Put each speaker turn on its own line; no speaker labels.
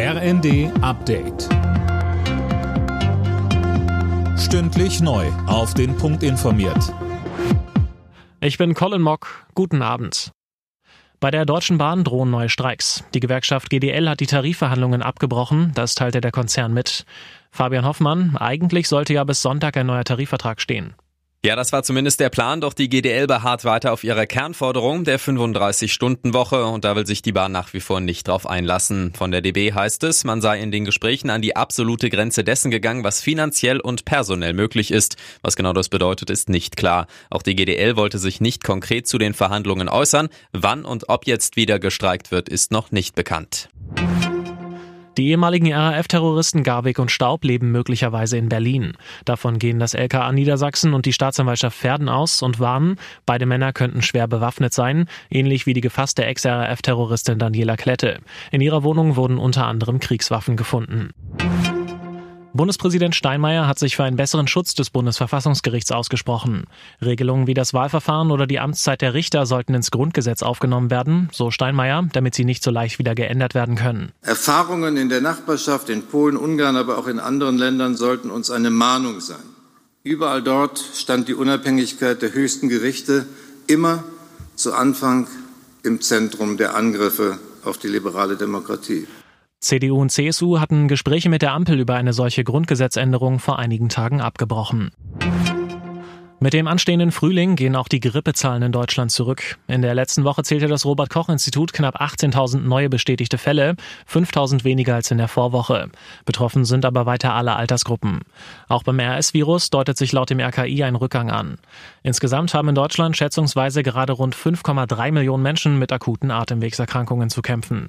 RND Update. Stündlich neu. Auf den Punkt informiert.
Ich bin Colin Mock. Guten Abend. Bei der Deutschen Bahn drohen neue Streiks. Die Gewerkschaft GDL hat die Tarifverhandlungen abgebrochen. Das teilte der Konzern mit. Fabian Hoffmann, eigentlich sollte ja bis Sonntag ein neuer Tarifvertrag stehen.
Ja, das war zumindest der Plan, doch die GDL beharrt weiter auf ihrer Kernforderung der 35-Stunden-Woche und da will sich die Bahn nach wie vor nicht drauf einlassen. Von der DB heißt es, man sei in den Gesprächen an die absolute Grenze dessen gegangen, was finanziell und personell möglich ist. Was genau das bedeutet, ist nicht klar. Auch die GDL wollte sich nicht konkret zu den Verhandlungen äußern. Wann und ob jetzt wieder gestreikt wird, ist noch nicht bekannt.
Die ehemaligen RAF-Terroristen Garwig und Staub leben möglicherweise in Berlin. Davon gehen das LKA Niedersachsen und die Staatsanwaltschaft Verden aus und warnen, beide Männer könnten schwer bewaffnet sein, ähnlich wie die gefasste Ex-RAF-Terroristin Daniela Klette. In ihrer Wohnung wurden unter anderem Kriegswaffen gefunden. Bundespräsident Steinmeier hat sich für einen besseren Schutz des Bundesverfassungsgerichts ausgesprochen. Regelungen wie das Wahlverfahren oder die Amtszeit der Richter sollten ins Grundgesetz aufgenommen werden, so Steinmeier, damit sie nicht so leicht wieder geändert werden können.
Erfahrungen in der Nachbarschaft, in Polen, Ungarn, aber auch in anderen Ländern sollten uns eine Mahnung sein. Überall dort stand die Unabhängigkeit der höchsten Gerichte immer zu Anfang im Zentrum der Angriffe auf die liberale Demokratie.
CDU und CSU hatten Gespräche mit der Ampel über eine solche Grundgesetzänderung vor einigen Tagen abgebrochen. Mit dem anstehenden Frühling gehen auch die Grippezahlen in Deutschland zurück. In der letzten Woche zählte das Robert Koch Institut knapp 18.000 neue bestätigte Fälle, 5.000 weniger als in der Vorwoche. Betroffen sind aber weiter alle Altersgruppen. Auch beim RS-Virus deutet sich laut dem RKI ein Rückgang an. Insgesamt haben in Deutschland schätzungsweise gerade rund 5,3 Millionen Menschen mit akuten Atemwegserkrankungen zu kämpfen.